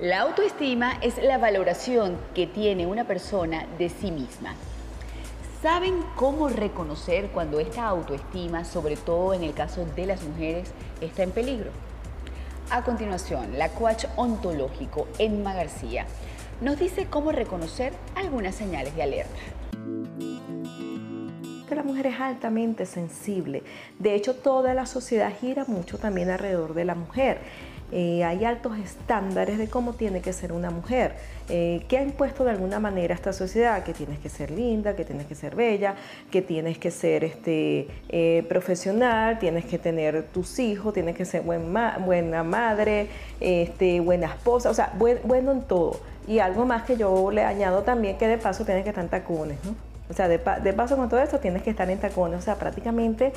La autoestima es la valoración que tiene una persona de sí misma. ¿Saben cómo reconocer cuando esta autoestima, sobre todo en el caso de las mujeres, está en peligro? A continuación, la coach ontológico Emma García nos dice cómo reconocer algunas señales de alerta. Que la mujer es altamente sensible. De hecho, toda la sociedad gira mucho también alrededor de la mujer. Eh, hay altos estándares de cómo tiene que ser una mujer, eh, que ha impuesto de alguna manera esta sociedad, que tienes que ser linda, que tienes que ser bella, que tienes que ser este, eh, profesional, tienes que tener tus hijos, tienes que ser buena madre, este, buena esposa, o sea, bueno en todo. Y algo más que yo le añado también, que de paso tienes que estar en tacones, ¿no? O sea, de, paso con todo esto tienes que estar en tacones, o sea, prácticamente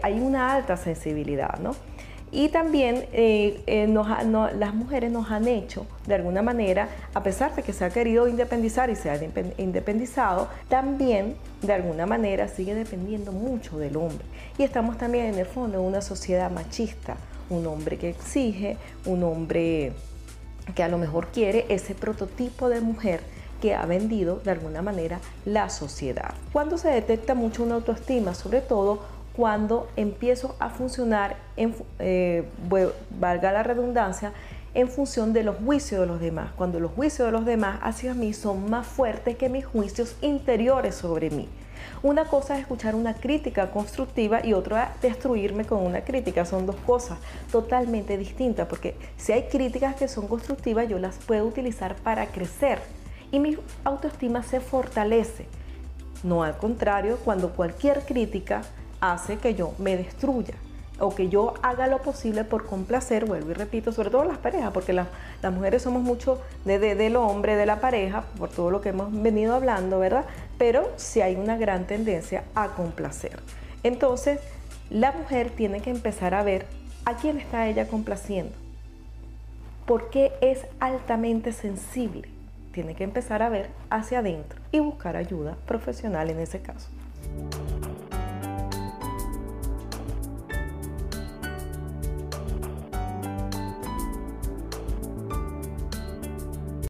hay una alta sensibilidad, ¿no? Y también eh, eh, las mujeres nos han hecho, de alguna manera, a pesar de que se ha querido independizar y se ha independizado, también de alguna manera sigue dependiendo mucho del hombre. Y estamos también en el fondo en una sociedad machista, un hombre que exige, un hombre que a lo mejor quiere ese prototipo de mujer que ha vendido de alguna manera la sociedad. Cuando se detecta mucho una autoestima, sobre todo cuando empiezo a funcionar, eh, valga la redundancia, en función de los juicios de los demás, cuando los juicios de los demás hacia mí son más fuertes que mis juicios interiores sobre mí. Una cosa es escuchar una crítica constructiva y otra es destruirme con una crítica. Son dos cosas totalmente distintas porque si hay críticas que son constructivas yo las puedo utilizar para crecer y mi autoestima se fortalece. No al contrario, cuando cualquier crítica hace que yo me destruya o que yo haga lo posible por complacer, vuelvo y repito, sobre todo las parejas, porque las mujeres somos mucho de, de, del hombre, de la pareja, por todo lo que hemos venido hablando, ¿verdad? Pero sí hay una gran tendencia a complacer. Entonces, la mujer tiene que empezar a ver a quién está ella complaciendo, porque es altamente sensible. Tiene que empezar a ver hacia adentro y buscar ayuda profesional en ese caso.